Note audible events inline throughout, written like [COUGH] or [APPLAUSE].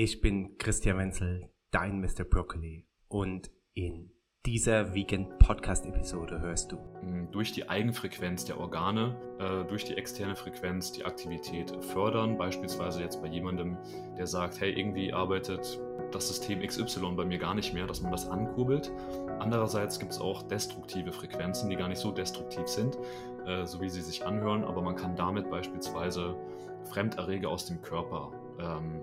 Ich bin Christian Wenzel, dein Mr. Broccoli und in dieser Vegan Podcast Episode hörst du. Mm, durch die Eigenfrequenz der Organe, äh, durch die externe Frequenz die Aktivität fördern. Beispielsweise jetzt bei jemandem, der sagt, hey, irgendwie arbeitet das System XY bei mir gar nicht mehr, dass man das ankurbelt. Andererseits gibt es auch destruktive Frequenzen, die gar nicht so destruktiv sind, äh, so wie sie sich anhören, aber man kann damit beispielsweise Fremderreger aus dem Körper ähm,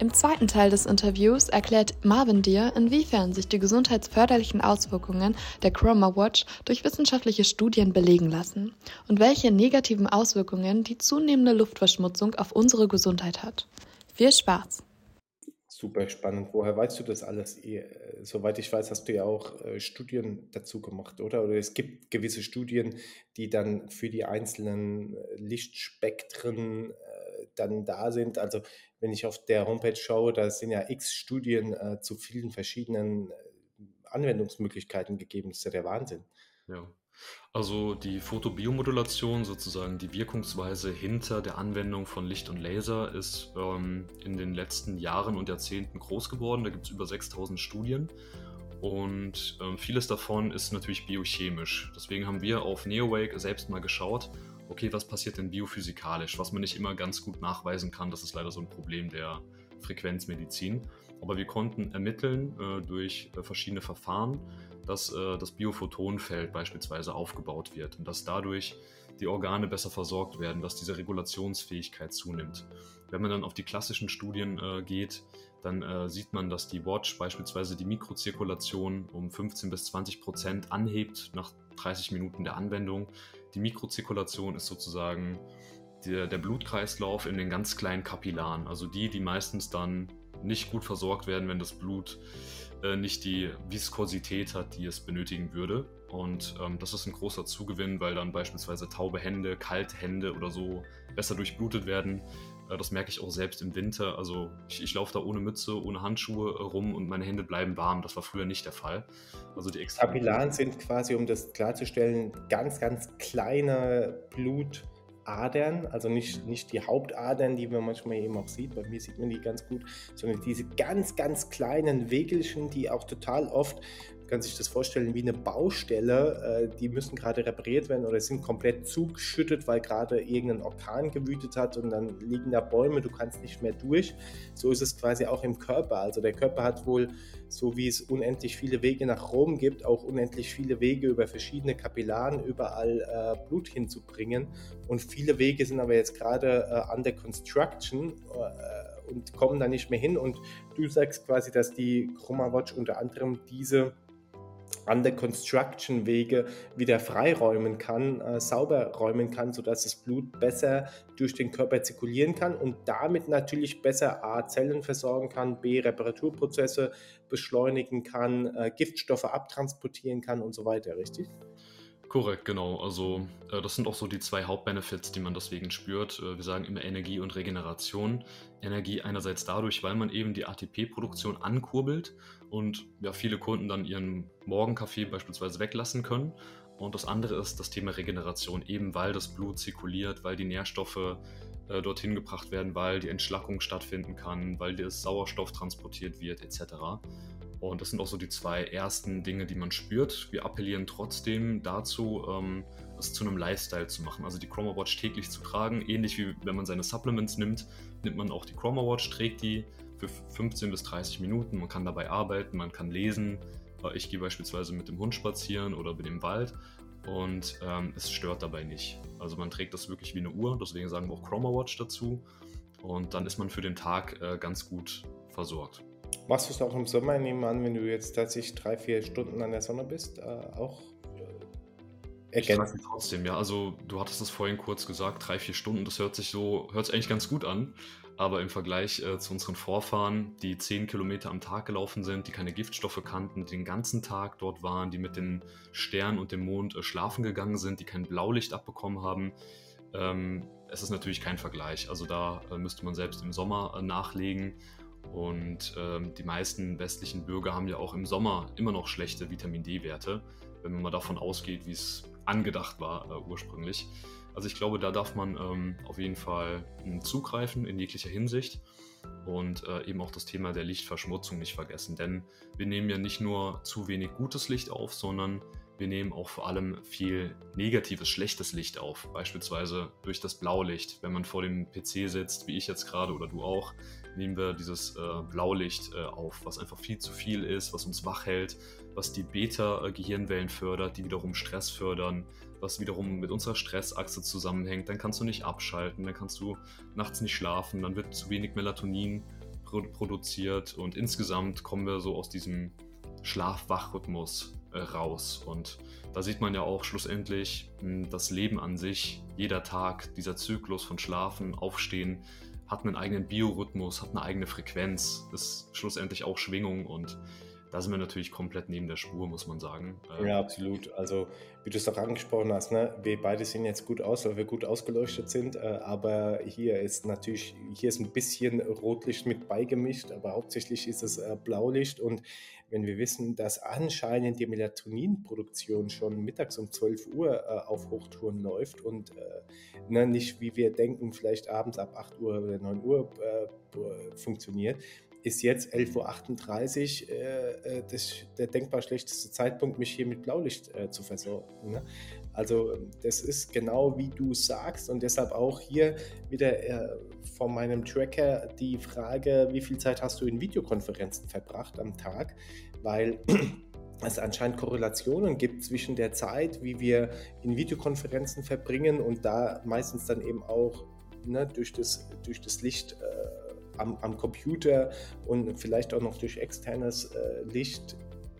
Im zweiten Teil des Interviews erklärt Marvin dir, inwiefern sich die gesundheitsförderlichen Auswirkungen der Chroma Watch durch wissenschaftliche Studien belegen lassen und welche negativen Auswirkungen die zunehmende Luftverschmutzung auf unsere Gesundheit hat. Viel Spaß! Super spannend. Woher weißt du das alles? Soweit ich weiß, hast du ja auch äh, Studien dazu gemacht, oder? Oder es gibt gewisse Studien, die dann für die einzelnen äh, Lichtspektren äh, dann da sind. Also wenn ich auf der Homepage schaue, da sind ja x Studien äh, zu vielen verschiedenen äh, Anwendungsmöglichkeiten gegeben. Das ist ja der Wahnsinn. Ja. Also die Fotobiomodulation, sozusagen die Wirkungsweise hinter der Anwendung von Licht und Laser, ist ähm, in den letzten Jahren und Jahrzehnten groß geworden. Da gibt es über 6000 Studien und ähm, vieles davon ist natürlich biochemisch. Deswegen haben wir auf NeoWake selbst mal geschaut, okay, was passiert denn biophysikalisch, was man nicht immer ganz gut nachweisen kann. Das ist leider so ein Problem der Frequenzmedizin. Aber wir konnten ermitteln äh, durch äh, verschiedene Verfahren, dass äh, das Biophotonenfeld beispielsweise aufgebaut wird und dass dadurch die Organe besser versorgt werden, dass diese Regulationsfähigkeit zunimmt. Wenn man dann auf die klassischen Studien äh, geht, dann äh, sieht man, dass die Watch beispielsweise die Mikrozirkulation um 15 bis 20 Prozent anhebt nach 30 Minuten der Anwendung. Die Mikrozirkulation ist sozusagen der, der Blutkreislauf in den ganz kleinen Kapillaren, also die, die meistens dann nicht gut versorgt werden, wenn das Blut äh, nicht die Viskosität hat, die es benötigen würde. Und ähm, das ist ein großer Zugewinn, weil dann beispielsweise taube Hände, kalte Hände oder so besser durchblutet werden. Das merke ich auch selbst im Winter. Also ich, ich laufe da ohne Mütze, ohne Handschuhe äh, rum und meine Hände bleiben warm. Das war früher nicht der Fall. Also die Kapillaren sind quasi, um das klarzustellen, ganz, ganz kleine Blut. Adern, also nicht, nicht die Hauptadern, die man manchmal eben auch sieht, bei mir sieht man die ganz gut, sondern diese ganz, ganz kleinen Wegelchen, die auch total oft kann sich das vorstellen wie eine Baustelle. Äh, die müssen gerade repariert werden oder sind komplett zugeschüttet, weil gerade irgendein Orkan gewütet hat und dann liegen da Bäume, du kannst nicht mehr durch. So ist es quasi auch im Körper. Also der Körper hat wohl, so wie es unendlich viele Wege nach Rom gibt, auch unendlich viele Wege über verschiedene Kapillaren überall äh, Blut hinzubringen. Und viele Wege sind aber jetzt gerade äh, under construction. Und kommen da nicht mehr hin. Und du sagst quasi, dass die Chroma Watch unter anderem diese an der Construction Wege wieder freiräumen kann, äh, sauber räumen kann, sodass das Blut besser durch den Körper zirkulieren kann und damit natürlich besser A Zellen versorgen kann, B Reparaturprozesse beschleunigen kann, äh, Giftstoffe abtransportieren kann und so weiter, richtig? Korrekt, genau. Also äh, das sind auch so die zwei Hauptbenefits, die man deswegen spürt. Äh, wir sagen immer Energie und Regeneration. Energie einerseits dadurch, weil man eben die ATP-Produktion ankurbelt und ja, viele Kunden dann ihren Morgenkaffee beispielsweise weglassen können. Und das andere ist das Thema Regeneration, eben weil das Blut zirkuliert, weil die Nährstoffe äh, dorthin gebracht werden, weil die Entschlackung stattfinden kann, weil der Sauerstoff transportiert wird, etc. Und das sind auch so die zwei ersten Dinge, die man spürt. Wir appellieren trotzdem dazu, ähm, es zu einem Lifestyle zu machen. Also die Chroma Watch täglich zu tragen. Ähnlich wie wenn man seine Supplements nimmt, nimmt man auch die Chroma Watch, trägt die für 15 bis 30 Minuten. Man kann dabei arbeiten, man kann lesen. Äh, ich gehe beispielsweise mit dem Hund spazieren oder bin im Wald und ähm, es stört dabei nicht. Also man trägt das wirklich wie eine Uhr, deswegen sagen wir auch Chroma Watch dazu. Und dann ist man für den Tag äh, ganz gut versorgt. Machst du es auch im Sommer? Ich nehme an, wenn du jetzt tatsächlich drei, vier Stunden an der Sonne bist, äh, auch ergänzen. trotzdem, ja. Also du hattest es vorhin kurz gesagt, drei, vier Stunden, das hört sich so, hört sich eigentlich ganz gut an. Aber im Vergleich äh, zu unseren Vorfahren, die zehn Kilometer am Tag gelaufen sind, die keine Giftstoffe kannten, die den ganzen Tag dort waren, die mit den Sternen und dem Mond äh, schlafen gegangen sind, die kein Blaulicht abbekommen haben, ähm, es ist natürlich kein Vergleich. Also da äh, müsste man selbst im Sommer äh, nachlegen. Und ähm, die meisten westlichen Bürger haben ja auch im Sommer immer noch schlechte Vitamin D-Werte, wenn man mal davon ausgeht, wie es angedacht war äh, ursprünglich. Also ich glaube, da darf man ähm, auf jeden Fall hm, zugreifen in jeglicher Hinsicht und äh, eben auch das Thema der Lichtverschmutzung nicht vergessen. Denn wir nehmen ja nicht nur zu wenig gutes Licht auf, sondern wir nehmen auch vor allem viel negatives, schlechtes Licht auf. Beispielsweise durch das Blaulicht. Wenn man vor dem PC sitzt, wie ich jetzt gerade oder du auch, nehmen wir dieses äh, Blaulicht äh, auf, was einfach viel zu viel ist, was uns wach hält, was die Beta-Gehirnwellen fördert, die wiederum Stress fördern, was wiederum mit unserer Stressachse zusammenhängt. Dann kannst du nicht abschalten, dann kannst du nachts nicht schlafen, dann wird zu wenig Melatonin produziert und insgesamt kommen wir so aus diesem Schlaf-Wach-Rhythmus äh, raus. Und da sieht man ja auch schlussendlich mh, hm, das Leben an sich, jeder Tag, dieser Zyklus von Schlafen, Aufstehen, hat einen eigenen Biorhythmus, hat eine eigene Frequenz, ist schlussendlich auch Schwingung und da sind wir natürlich komplett neben der Spur, muss man sagen. Ähm, ja, absolut. Also, wie du es auch angesprochen hast, ne? wir beide sehen jetzt gut aus, weil wir gut ausgeleuchtet sind, äh, aber hier ist natürlich, hier ist ein bisschen Rotlicht mit beigemischt, aber hauptsächlich ist es äh, Blaulicht und wenn wir wissen, dass anscheinend die Melatoninproduktion schon mittags um 12 Uhr äh, auf Hochtouren läuft und äh, ne, nicht wie wir denken, vielleicht abends ab 8 Uhr oder 9 Uhr äh, funktioniert, ist jetzt 11.38 Uhr äh, äh, das, der denkbar schlechteste Zeitpunkt, mich hier mit Blaulicht äh, zu versorgen. Ne? Also das ist genau wie du sagst und deshalb auch hier wieder äh, von meinem Tracker die Frage, wie viel Zeit hast du in Videokonferenzen verbracht am Tag, weil [CLEARS THROAT] es anscheinend Korrelationen gibt zwischen der Zeit, wie wir in Videokonferenzen verbringen und da meistens dann eben auch ne, durch, das, durch das Licht äh, am, am Computer und vielleicht auch noch durch externes äh, Licht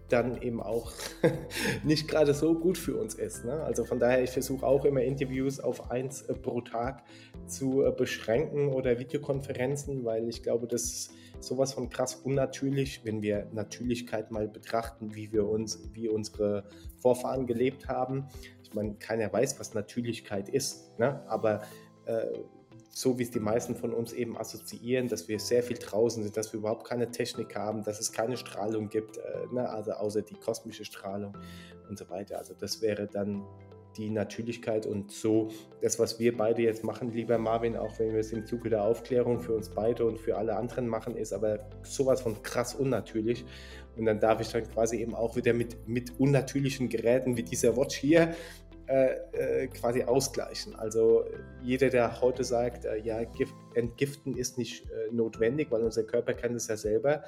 dann eben auch [LAUGHS] nicht gerade so gut für uns ist. Ne? Also von daher, ich versuche auch immer Interviews auf eins äh, pro Tag zu äh, beschränken oder Videokonferenzen, weil ich glaube, das ist sowas von krass unnatürlich, wenn wir Natürlichkeit mal betrachten, wie wir uns, wie unsere Vorfahren gelebt haben. Ich meine, keiner weiß, was Natürlichkeit ist, ne? aber äh, so wie es die meisten von uns eben assoziieren, dass wir sehr viel draußen sind, dass wir überhaupt keine Technik haben, dass es keine Strahlung gibt, äh, ne, also außer die kosmische Strahlung und so weiter. Also das wäre dann die Natürlichkeit und so das, was wir beide jetzt machen, lieber Marvin, auch wenn wir es im Zuge der Aufklärung für uns beide und für alle anderen machen, ist aber sowas von krass unnatürlich. Und dann darf ich dann quasi eben auch wieder mit, mit unnatürlichen Geräten wie dieser Watch hier äh, äh, quasi ausgleichen. Also jeder, der heute sagt, äh, ja, Gift, entgiften ist nicht äh, notwendig, weil unser Körper kann es ja selber,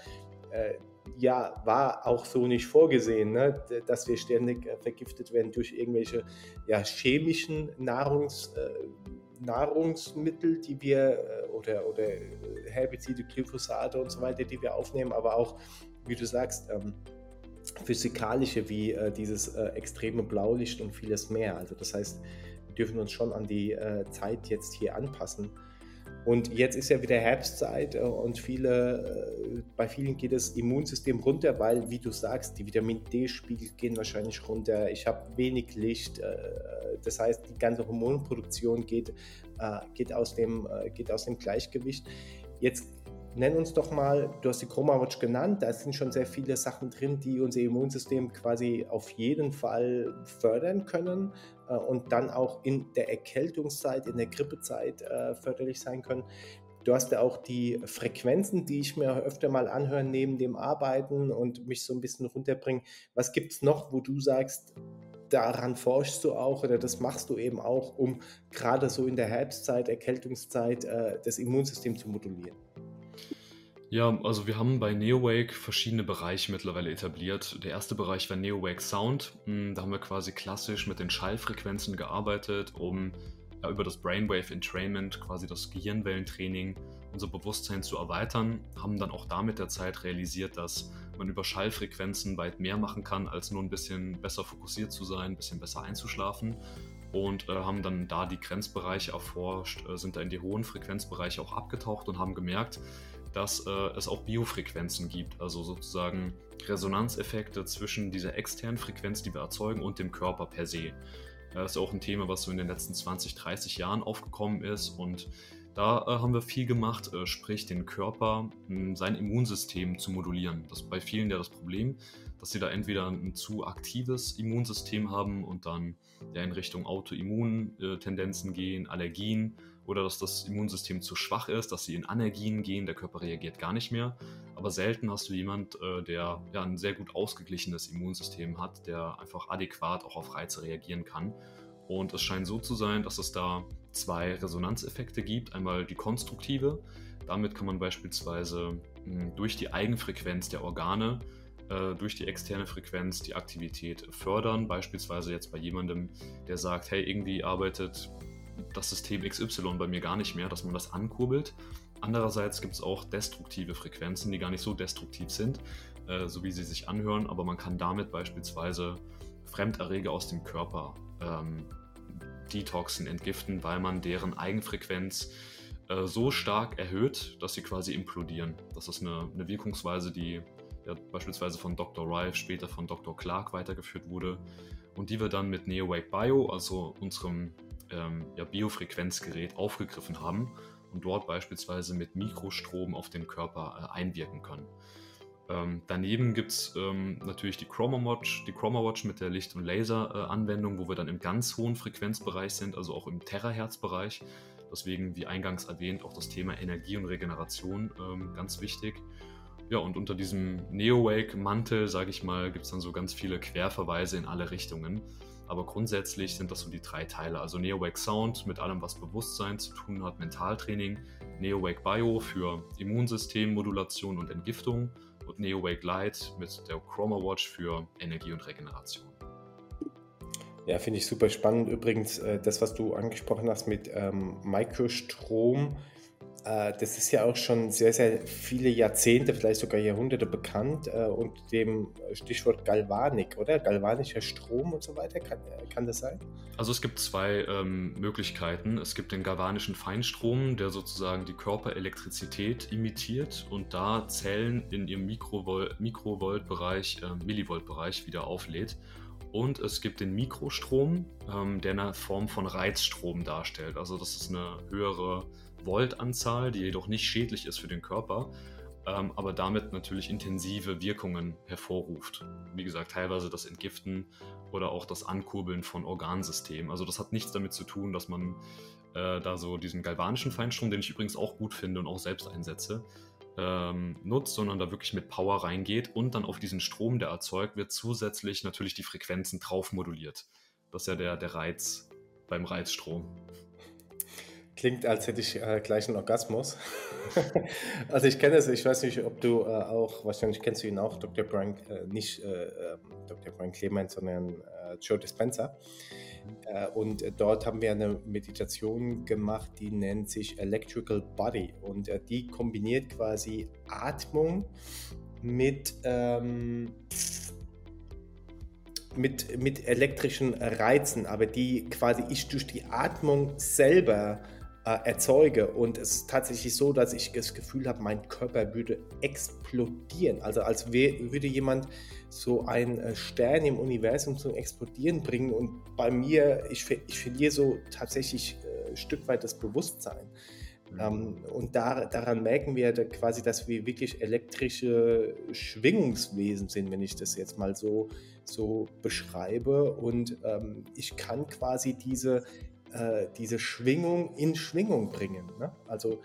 äh, ja, war auch so nicht vorgesehen, ne? dass wir ständig äh, vergiftet werden durch irgendwelche ja, chemischen Nahrungs, Nahrungsmittel, die wir oder, oder Herbizide, Glyphosate und so weiter, die wir aufnehmen, aber auch, wie du sagst, ähm, physikalische wie äh, dieses äh, extreme Blaulicht und vieles mehr. Also das heißt, wir dürfen uns schon an die äh, Zeit jetzt hier anpassen. Und jetzt ist ja wieder Herbstzeit äh, und viele, äh, bei vielen geht das Immunsystem runter, weil, wie du sagst, die Vitamin D-Spiegel gehen wahrscheinlich runter. Ich habe wenig Licht, äh, das heißt, die ganze Hormonproduktion geht, geht, aus dem, geht aus dem Gleichgewicht. Jetzt nenn uns doch mal, du hast die Chroma Watch genannt, da sind schon sehr viele Sachen drin, die unser Immunsystem quasi auf jeden Fall fördern können und dann auch in der Erkältungszeit, in der Grippezeit äh, förderlich sein können. Du hast ja auch die Frequenzen, die ich mir öfter mal anhöre neben dem Arbeiten und mich so ein bisschen runterbringen. Was gibt es noch, wo du sagst, daran forschst du auch oder das machst du eben auch, um gerade so in der Herbstzeit, Erkältungszeit äh, das Immunsystem zu modulieren? Ja, also wir haben bei NeoWake verschiedene Bereiche mittlerweile etabliert. Der erste Bereich war NeoWake Sound. Hm, da haben wir quasi klassisch mit den Schallfrequenzen gearbeitet, um ja, über das Brainwave Entrainment quasi das Gehirnwellentraining unser Bewusstsein zu erweitern, haben dann auch da mit der Zeit realisiert, dass man über Schallfrequenzen weit mehr machen kann, als nur ein bisschen besser fokussiert zu sein, ein bisschen besser einzuschlafen. Und äh, haben dann da die Grenzbereiche erforscht, äh, sind da in die hohen Frequenzbereiche auch abgetaucht und haben gemerkt, dass äh, es auch Biofrequenzen gibt, also sozusagen Resonanzeffekte zwischen dieser externen Frequenz, die wir erzeugen, und dem Körper per se. Das ist auch ein Thema, was so in den letzten 20, 30 Jahren aufgekommen ist und da äh, haben wir viel gemacht, äh, sprich den Körper, mh, hm, sein Immunsystem zu modulieren. Das ist bei vielen ja das Problem, dass sie da entweder ein zu aktives Immunsystem haben und dann ja in Richtung Autoimmuntendenzen gehen, Allergien oder dass das Immunsystem zu schwach ist, dass sie in Anergien gehen, der Körper reagiert gar nicht mehr. Aber selten hast du jemand, äh, der ja ein sehr gut ausgeglichenes Immunsystem hat, der einfach adäquat auch auf Reize reagieren kann. Und es scheint so zu sein, dass es da zwei Resonanzeffekte gibt. Einmal die konstruktive. Damit kann man beispielsweise hm, durch die Eigenfrequenz der Organe, äh, durch die externe Frequenz die Aktivität fördern. Beispielsweise jetzt bei jemandem, der sagt, hey, irgendwie arbeitet das System XY bei mir gar nicht mehr, dass man das ankurbelt. Andererseits gibt es auch destruktive Frequenzen, die gar nicht so destruktiv sind, äh, so wie sie sich anhören, aber man kann damit beispielsweise Fremderreger aus dem Körper ähm, detoxen, entgiften, weil man deren Eigenfrequenz äh, so stark erhöht, dass sie quasi implodieren. Das ist eine, eine Wirkungsweise, die ja, beispielsweise von Dr. Rife, später von Dr. Clark weitergeführt wurde und die wir dann mit NeoWake Bio, also unserem ähm, ja, Biofrequenzgerät, aufgegriffen haben und dort beispielsweise mit Mikrostrom auf den Körper äh, einwirken können. Ähm, daneben gibt es ähm, natürlich die Chroma Watch, die Chroma Watch mit der Licht- und Laser-Anwendung, wo wir dann im ganz hohen Frequenzbereich sind, also auch im Terahertz-Bereich. Deswegen, wie eingangs erwähnt, auch das Thema Energie und Regeneration ähm, ganz wichtig. Ja, und unter diesem Neo-Wake-Mantel, sage ich mal, gibt es dann so ganz viele Querverweise in alle Richtungen. Aber grundsätzlich sind das so die drei Teile. Also Neo-Wake Sound mit allem, was Bewusstsein zu tun hat, Mentaltraining, Neo-Wake Bio für Immunsystemmodulation und Entgiftung und NeoWake Lite mit der Chroma Watch für Energie und Regeneration. Ja, finde ich super spannend. Übrigens, äh, das, was du angesprochen hast mit ähm, Mikrostrom, äh, das ist ja auch schon sehr, sehr viele Jahrzehnte, vielleicht sogar Jahrhunderte bekannt äh, unter dem Stichwort Galvanik, oder? Galvanischer Strom und so weiter. Kann, äh, kann das sein? Also es gibt zwei ähm, Möglichkeiten. Es gibt den galvanischen Feinstrom, der sozusagen die Körperelektrizität imitiert und da Zellen in ihrem Mikrovol Mikrovoltbereich, äh, Millivoltbereich wieder auflädt. Und es gibt den Mikrostrom, ähm, der eine Form von Reizstrom darstellt. Also das ist eine höhere Voltanzahl, die jedoch nicht schädlich ist für den Körper, ähm, aber damit natürlich intensive Wirkungen hervorruft. Wie gesagt, teilweise das Entgiften oder auch das Ankurbeln von Organsystemen. Also das hat nichts damit zu tun, dass man äh, da so diesen galvanischen Feinstrom, den ich übrigens auch gut finde und auch selbst einsetze, ähm, nutzt, sondern da wirklich mit Power reingeht und dann auf diesen Strom, der erzeugt wird, zusätzlich natürlich die Frequenzen drauf moduliert. Das ist ja der, der Reiz beim Reizstrom. Klingt, als hätte ich äh, gleich einen Orgasmus. [LAUGHS] also ich kenne es, ich weiß nicht, ob du äh, auch, wahrscheinlich kennst du ihn auch, Dr. Brian, äh, nicht äh, ähm, Dr. Brian Clement, sondern äh, Joe Dispenza. Äh, und dort haben wir eine Meditation gemacht, die nennt sich Electrical Body. Und die kombiniert quasi Atmung mit... Ähm, mit, mit elektrischen Reizen, aber die quasi ich durch die Atmung selber erzeuge. Und es ist tatsächlich so, dass ich das Gefühl habe, mein Körper würde explodieren. Also als würde jemand so einen äh, Stern im Universum zum Explodieren bringen. Und bei mir, ich, ich verliere so tatsächlich äh, ein Stück weit das Bewusstsein. Mhm. Ähm, und da, daran merken wir quasi, dass wir wirklich elektrische Schwingungswesen sind, wenn ich das jetzt mal so, so beschreibe. Und ähm, ich kann quasi diese äh, diese Schwingung in Schwingung bringen. Ne? Also,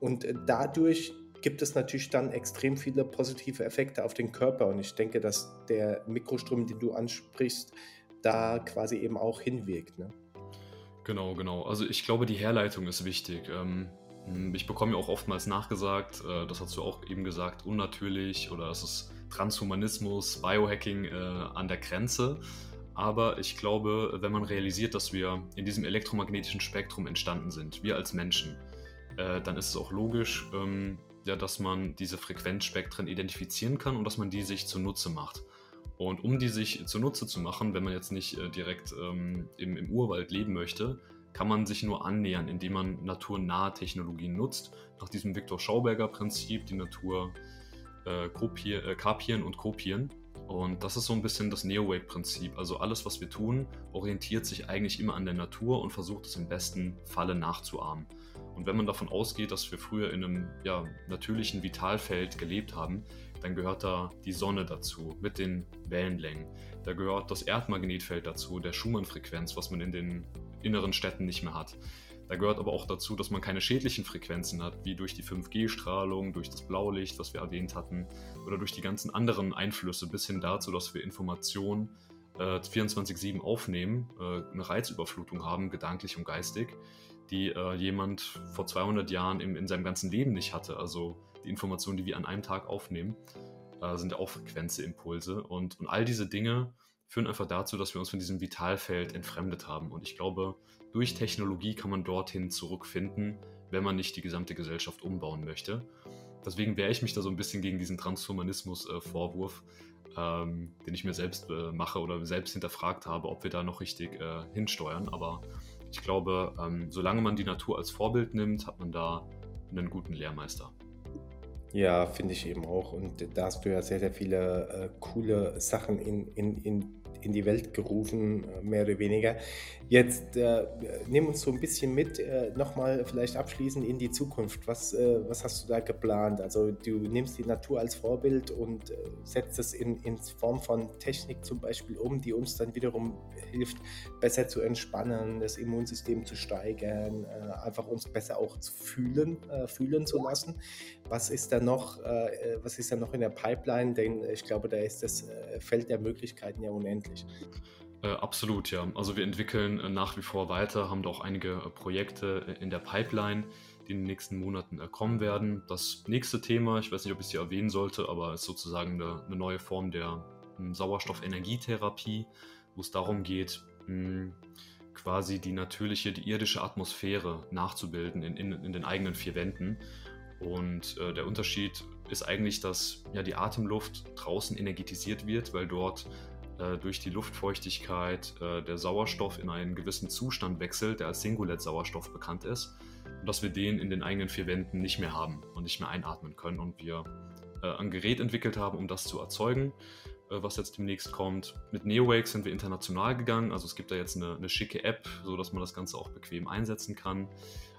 und dadurch gibt es natürlich dann extrem viele positive Effekte auf den Körper. Und ich denke, dass der Mikrostrom, den du ansprichst, da quasi eben auch hinwirkt. Ne? Genau, genau. Also ich glaube, die Herleitung ist wichtig. Ähm, ich bekomme ja auch oftmals nachgesagt, äh, das hast du auch eben gesagt, unnatürlich oder es ist Transhumanismus, Biohacking äh, an der Grenze. Aber ich glaube, wenn man realisiert, dass wir in diesem elektromagnetischen Spektrum entstanden sind, wir als Menschen, äh, dann ist es auch logisch, ähm, ja, dass man diese Frequenzspektren identifizieren kann und dass man die sich zunutze macht. Und um die sich zunutze zu machen, wenn man jetzt nicht äh, direkt ähm, im, im, Urwald leben möchte, kann man sich nur annähern, indem man naturnahe Technologien nutzt, nach diesem Viktor Schauberger Prinzip, die Natur äh, kopier, äh, kapieren und kopieren. Und das ist so ein bisschen das Neo-Wake-Prinzip. Also alles, was wir tun, orientiert sich eigentlich immer an der Natur und versucht es im besten Falle nachzuahmen. Und wenn man davon ausgeht, dass wir früher in einem ja, natürlichen Vitalfeld gelebt haben, dann gehört da die Sonne dazu mit den Wellenlängen. Da gehört das Erdmagnetfeld dazu, der Schumann-Frequenz, was man in den inneren Städten nicht mehr hat. Da gehört aber auch dazu, dass man keine schädlichen Frequenzen hat, wie durch die 5G-Strahlung, durch das Blaulicht, was wir erwähnt hatten, oder durch die ganzen anderen Einflüsse, bis hin dazu, dass wir Informationen äh, 24-7 aufnehmen, äh, eine Reizüberflutung haben, gedanklich und geistig, die äh, jemand vor 200 Jahren im, in seinem ganzen Leben nicht hatte. Also die Informationen, die wir an einem Tag aufnehmen, äh, sind auch Frequenzimpulse. Und, und all diese Dinge führen einfach dazu, dass wir uns von diesem Vitalfeld entfremdet haben. Und ich glaube, durch Technologie kann man dorthin zurückfinden, wenn man nicht die gesamte Gesellschaft umbauen möchte. Deswegen wehre ich mich da so ein bisschen gegen diesen Transhumanismus-Vorwurf, ähm, den ich mir selbst äh, mache oder selbst hinterfragt habe, ob wir da noch richtig äh, hinsteuern. Aber ich glaube, ähm, solange man die Natur als Vorbild nimmt, hat man da einen guten Lehrmeister. Ja, finde ich eben auch. Und da hast du ja sehr, sehr viele äh, coole Sachen in, in, in in die Welt gerufen, äh, mehr oder weniger. Jetzt äh, nimm uns so ein bisschen mit, äh, nochmal vielleicht abschließend in die Zukunft. Was, äh, was hast du da geplant? Also du nimmst die Natur als Vorbild und äh, setzt es in, in Form von Technik zum Beispiel um, die uns dann wiederum hilft, besser zu entspannen, das Immunsystem zu steigern, äh, einfach uns besser auch zu fühlen, fühlen zu lassen. Was ist da noch, was ist da noch in der Pipeline? Denn ich glaube, da ist das Feld der Möglichkeiten ja unendlich. Äh, absolut, ja. Also wir entwickeln äh, nach wie vor weiter, haben da auch einige äh, Projekte äh, in der Pipeline, die in den nächsten Monaten äh, kommen werden. Das nächste Thema, ich weiß nicht, ob ich es hier erwähnen sollte, aber ist sozusagen eine, eine neue Form der hm, Sauerstoffenergietherapie, wo es darum geht, mh, hm, quasi die natürliche, die irdische Atmosphäre nachzubilden in, in, in den eigenen vier Wänden. Und der Unterschied ist eigentlich, dass ja, die Atemluft draußen energetisiert wird, weil dort äh, durch die Luftfeuchtigkeit äh, der Sauerstoff in einen gewissen Zustand wechselt, der als Singulett-Sauerstoff bekannt ist, und dass wir den in den eigenen vier Wänden nicht mehr haben und nicht mehr einatmen können. Und wir äh, ein Gerät entwickelt haben, um das zu erzeugen, äh, was jetzt demnächst kommt. Mit NeoWake sind wir international gegangen, also es gibt da jetzt eine, eine schicke App, sodass man das Ganze auch bequem einsetzen kann.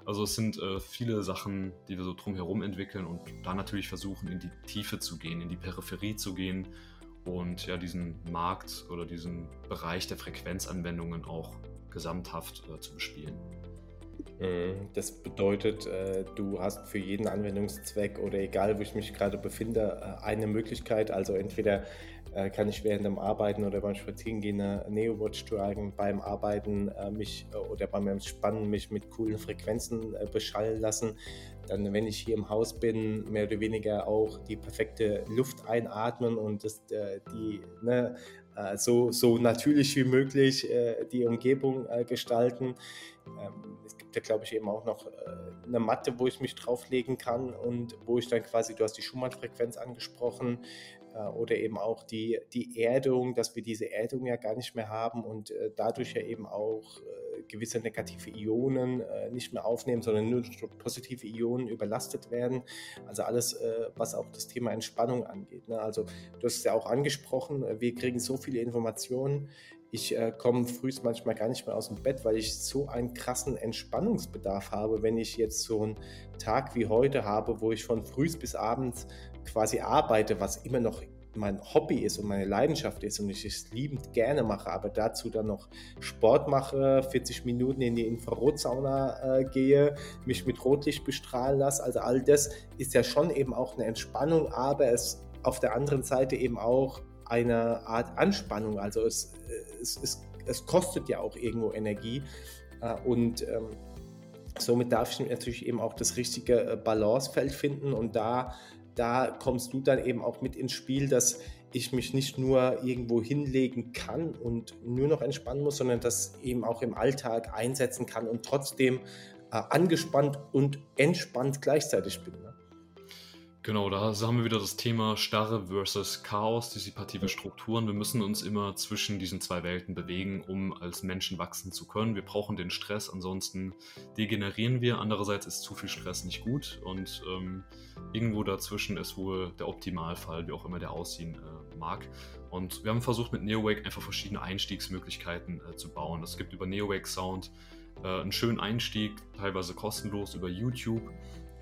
Also es sind viele Sachen, die wir so drumherum entwickeln und da natürlich versuchen, in die Tiefe zu gehen, in die Peripherie zu gehen und ja, diesen Markt oder diesen Bereich der Frequenzanwendungen auch gesamthaft äh, zu bespielen. Mhm. Das bedeutet, äh, du hast für jeden Anwendungszweck oder egal, wo ich mich gerade befinde, äh, eine Möglichkeit. Also entweder äh, kann ich während dem Arbeiten oder beim Spazierengehen eine Neo-Watch tragen, beim Arbeiten mich oder beim Entspannen mich mit coolen Frequenzen beschallen lassen. Dann, wenn ich hier im Haus bin, mehr oder weniger auch die perfekte Luft einatmen und das, die ne, so, so natürlich wie möglich die Umgebung gestalten. Ähm, es gibt ja, glaube ich, eben auch noch äh, eine Matte, wo ich mich drauflegen kann und wo ich dann quasi, du hast die Schumann-Frequenz angesprochen, äh, oder eben auch die, die Erdung, dass wir diese Erdung ja gar nicht mehr haben und äh, dadurch ja eben auch gewisse negative Ionen nicht mehr aufnehmen, sondern nur positive Ionen überlastet werden. Also alles, was auch das Thema Entspannung angeht. Ne? Also du hast es ja auch angesprochen, wir kriegen so viele Informationen ich äh, komme frühst manchmal gar nicht mehr aus dem Bett, weil ich so einen krassen Entspannungsbedarf habe, wenn ich jetzt so einen Tag wie heute habe, wo ich von frühst bis abends quasi arbeite, was immer noch mein Hobby ist und meine Leidenschaft ist und ich es liebend gerne mache, aber dazu dann noch Sport mache, 40 Minuten in die Infrarotsauna äh, gehe, mich mit Rotlicht bestrahlen lasse. Also all das ist ja schon eben auch eine Entspannung, aber es auf der anderen Seite eben auch eine Art Anspannung. Also es, es, es, es kostet ja auch irgendwo Energie äh, und ähm, somit darf ich natürlich eben auch das richtige äh, Balancefeld finden und da, da kommst du dann eben auch mit ins Spiel, dass ich mich nicht nur irgendwo hinlegen kann und nur noch entspannen muss, sondern das eben auch im Alltag einsetzen kann und trotzdem äh, angespannt und entspannt gleichzeitig bin. Genau, da haben wir wieder das Thema Starre versus Chaos, dissipative Strukturen. Wir müssen uns immer zwischen diesen zwei Welten bewegen, um als Menschen wachsen zu können. Wir brauchen den Stress, ansonsten degenerieren wir. Andererseits ist zu viel Stress nicht gut und ähm, irgendwo dazwischen ist wohl der Optimalfall, wie auch immer der aussehen äh, mag. Und wir haben versucht mit NeoWake einfach verschiedene Einstiegsmöglichkeiten äh, zu bauen. Es gibt über NeoWake Sound äh, einen schönen Einstieg, teilweise kostenlos über YouTube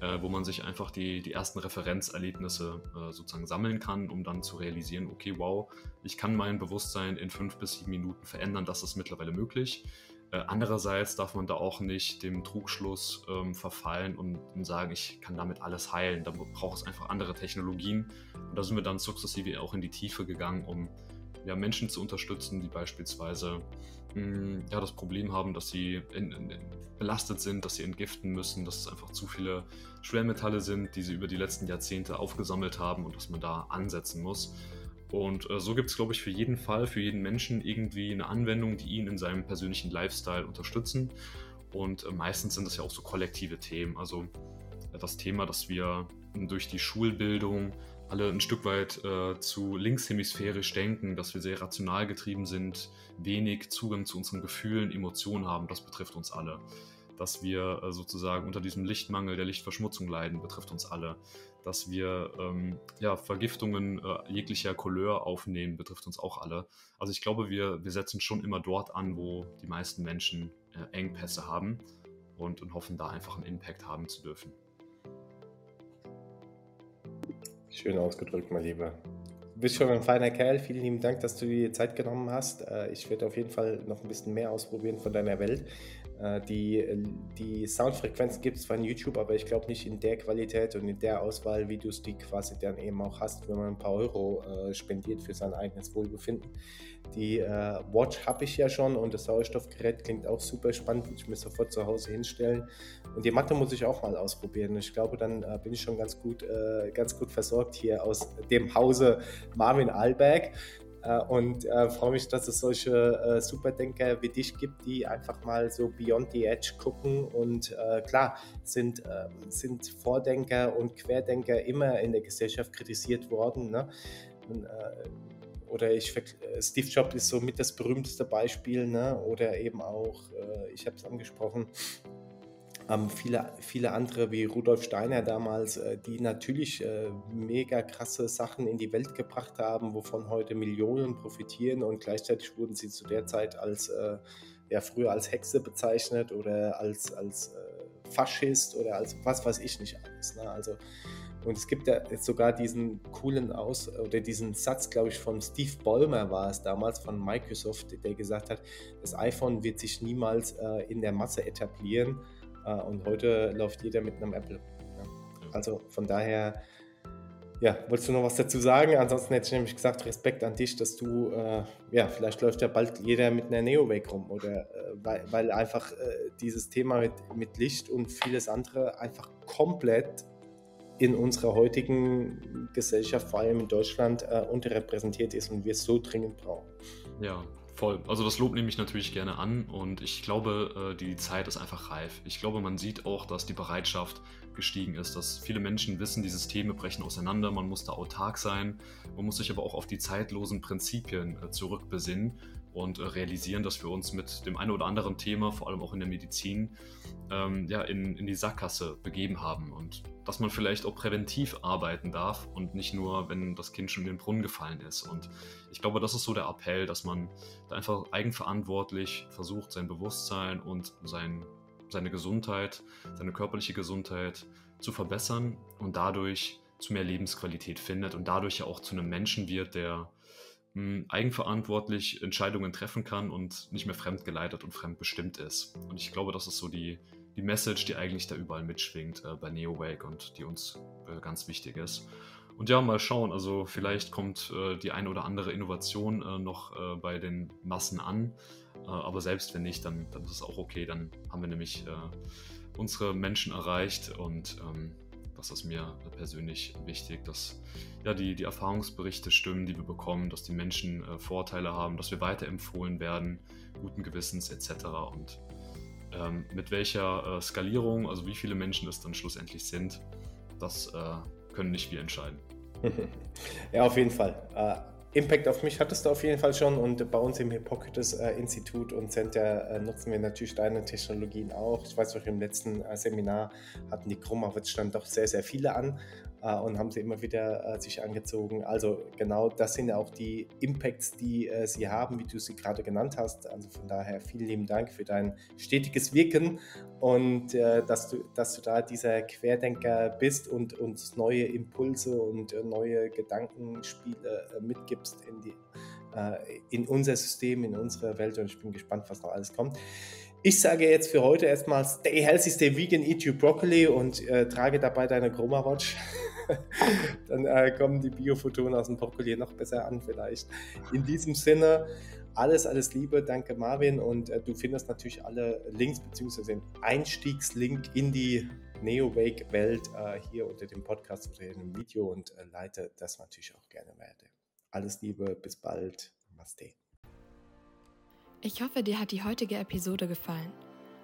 äh, wo man sich einfach die, die ersten Referenzerlebnisse äh, sozusagen sammeln kann, um dann zu realisieren, okay, wow, ich kann mein Bewusstsein in fünf bis sieben Minuten verändern, das ist mittlerweile möglich. Äh, andererseits darf man da auch nicht dem Trugschluss ähm, verfallen und, und, sagen, ich kann damit alles heilen. Da braucht es einfach andere Technologien. Und da sind wir dann sukzessive auch in die Tiefe gegangen, um ja, Menschen zu unterstützen, die beispielsweise mh, ja, das Problem haben, dass sie in, in, belastet sind, dass sie entgiften müssen, dass es einfach zu viele Schwermetalle sind, die sie über die letzten Jahrzehnte aufgesammelt haben und dass man da ansetzen muss. Und äh, so gibt es, glaube ich, für jeden Fall, für jeden Menschen irgendwie eine Anwendung, die ihn in seinem persönlichen Lifestyle unterstützen. Und äh, meistens sind das ja auch so kollektive Themen. Also äh, das Thema, dass wir durch die Schulbildung alle ein Stück weit äh, zu linkshemisphärisch denken, dass wir sehr rational getrieben sind, wenig Zugang zu unseren Gefühlen, Emotionen haben, das betrifft uns alle. Dass wir äh, sozusagen unter diesem Lichtmangel der Lichtverschmutzung leiden, betrifft uns alle. Dass wir ähm, ja, Vergiftungen äh, jeglicher Couleur aufnehmen, betrifft uns auch alle. Also ich glaube, wir, wir setzen schon immer dort an, wo die meisten Menschen äh, Engpässe haben und, und hoffen da einfach einen Impact haben zu dürfen. Schön ausgedrückt, mein Lieber. Du bist schon ein feiner Kerl. Vielen lieben Dank, dass du dir Zeit genommen hast. Äh, ich werde auf jeden Fall noch ein bisschen mehr ausprobieren von deiner Welt. Äh, die, die Soundfrequenzen gibt es in YouTube, aber ich glaube nicht in der Qualität und in der Auswahl, wie du es die quasi dann eben auch hast, wenn man ein paar Euro äh, spendiert für sein eigenes Wohlbefinden. Die äh, Watch habe ich ja schon und das Sauerstoffgerät klingt auch super spannend, ich mir sofort zu Hause hinstellen. Und die Matte muss ich auch mal ausprobieren. Ich glaube, dann äh, bin ich schon ganz gut, äh, ganz gut versorgt hier aus dem Hause Marvin Alberg. Äh, und äh, freue mich, dass es solche äh, Superdenker wie dich gibt, die einfach mal so beyond the edge gucken. Und äh, klar, sind, ähm, sind Vordenker und Querdenker immer in der Gesellschaft kritisiert worden. Ne? Und, oder ich äh, Steve Jobs ist so mit das berühmteste Beispiel, ne? oder eben auch, äh, ich habe es angesprochen, ähm, viele, viele andere wie Rudolf Steiner damals, äh, die natürlich äh, mega krasse Sachen in die Welt gebracht haben, wovon heute Millionen profitieren und gleichzeitig wurden sie zu der Zeit als äh, ja früher als Hexe bezeichnet oder als, als äh, Faschist oder als was weiß ich nicht alles. Ne? Also und es gibt ja jetzt sogar diesen coolen Aus oder diesen Satz, glaube ich, von Steve Ballmer war es damals von Microsoft, der gesagt hat, das iPhone wird sich niemals äh, in der Masse etablieren und heute läuft jeder mit einem Apple. Also von daher, ja, wolltest du noch was dazu sagen? Ansonsten hätte ich nämlich gesagt, Respekt an dich, dass du, äh, ja, vielleicht läuft ja bald jeder mit einer Neowake rum oder äh, weil, weil einfach äh, dieses Thema mit, mit Licht und vieles andere einfach komplett in unserer heutigen Gesellschaft, vor allem in Deutschland, äh, unterrepräsentiert ist und wir es so dringend brauchen. Ja, voll. Also das Lob nehme ich natürlich gerne an und ich glaube, äh, die Zeit ist einfach reif. Ich glaube, man sieht auch, dass die Bereitschaft gestiegen ist, dass viele Menschen wissen, die Systeme brechen auseinander, man muss da autark sein, man muss sich aber auch auf die zeitlosen Prinzipien äh, zurückbesinnen und äh, realisieren, dass wir uns mit dem einen oder anderen Thema, vor allem auch in der Medizin, ähm, ja, in, in die Sackgasse begeben haben und dass man vielleicht auch präventiv arbeiten darf und nicht nur, wenn das Kind schon in den Brunnen gefallen ist. Und ich glaube, das ist so der Appell, dass man da einfach eigenverantwortlich versucht, sein Bewusstsein und sein, seine Gesundheit, seine körperliche Gesundheit zu verbessern und dadurch zu mehr Lebensqualität findet und dadurch ja auch zu einem Menschen wird, der eigenverantwortlich Entscheidungen treffen kann und nicht mehr fremdgeleitet und fremdbestimmt ist. Und ich glaube, das ist so die, die Message, die eigentlich da überall mitschwingt äh, bei NeoWake und die uns äh, ganz wichtig ist. Und ja, mal schauen, also vielleicht kommt äh, die eine oder andere Innovation äh, noch äh, bei den Massen an, äh, aber selbst wenn nicht, dann, dann ist es auch okay, dann haben wir nämlich unsere Menschen erreicht und ähm, das ist mir persönlich wichtig, dass ja, die, die Erfahrungsberichte stimmen, die wir bekommen, dass die Menschen äh, Vorteile haben, dass wir weiterempfohlen werden, guten Gewissens etc. Und Ähm, mit welcher äh, Skalierung, also wie viele Menschen es dann schlussendlich sind, das äh, können nicht wir entscheiden. [LAUGHS] Ja, auf jeden Fall. Impact auf mich hattest du auf jeden Fall schon und bei uns im Hippokrates äh, und Center äh, nutzen wir natürlich deine Technologien auch. Ich weiß auch, im letzten äh, Seminar hatten die Chromawitz dann doch sehr, sehr viele an äh, und haben sie immer wieder äh, sich angezogen. Also genau das sind auch die Impacts, die äh, sie haben, wie du sie gerade genannt hast. Also von daher vielen lieben Dank für dein stetiges Wirken und äh, dass, du, dass du da dieser Querdenker bist und uns neue Impulse und äh, neue Gedankenspiele äh, mitgibst in, die, in unser System, in unsere Welt und ich bin gespannt, was noch alles kommt. Ich sage jetzt für heute erstmal Stay healthy, stay vegan, eat your broccoli und äh, trage dabei deine Chroma Watch. [LAUGHS] [LAUGHS] Dann äh, kommen die Biophotonen aus dem Brokkoli noch besser an vielleicht. In diesem Sinne, alles, alles Liebe, danke Marvin und äh, du findest natürlich alle Links bzw. den Einstiegslink in die Neo-Wake-Welt äh, hier unter dem Podcast oder in dem Video und äh, leite das natürlich auch gerne weiter. Alles Liebe, bis bald, Namaste. Ich hoffe, dir hat die heutige Episode gefallen.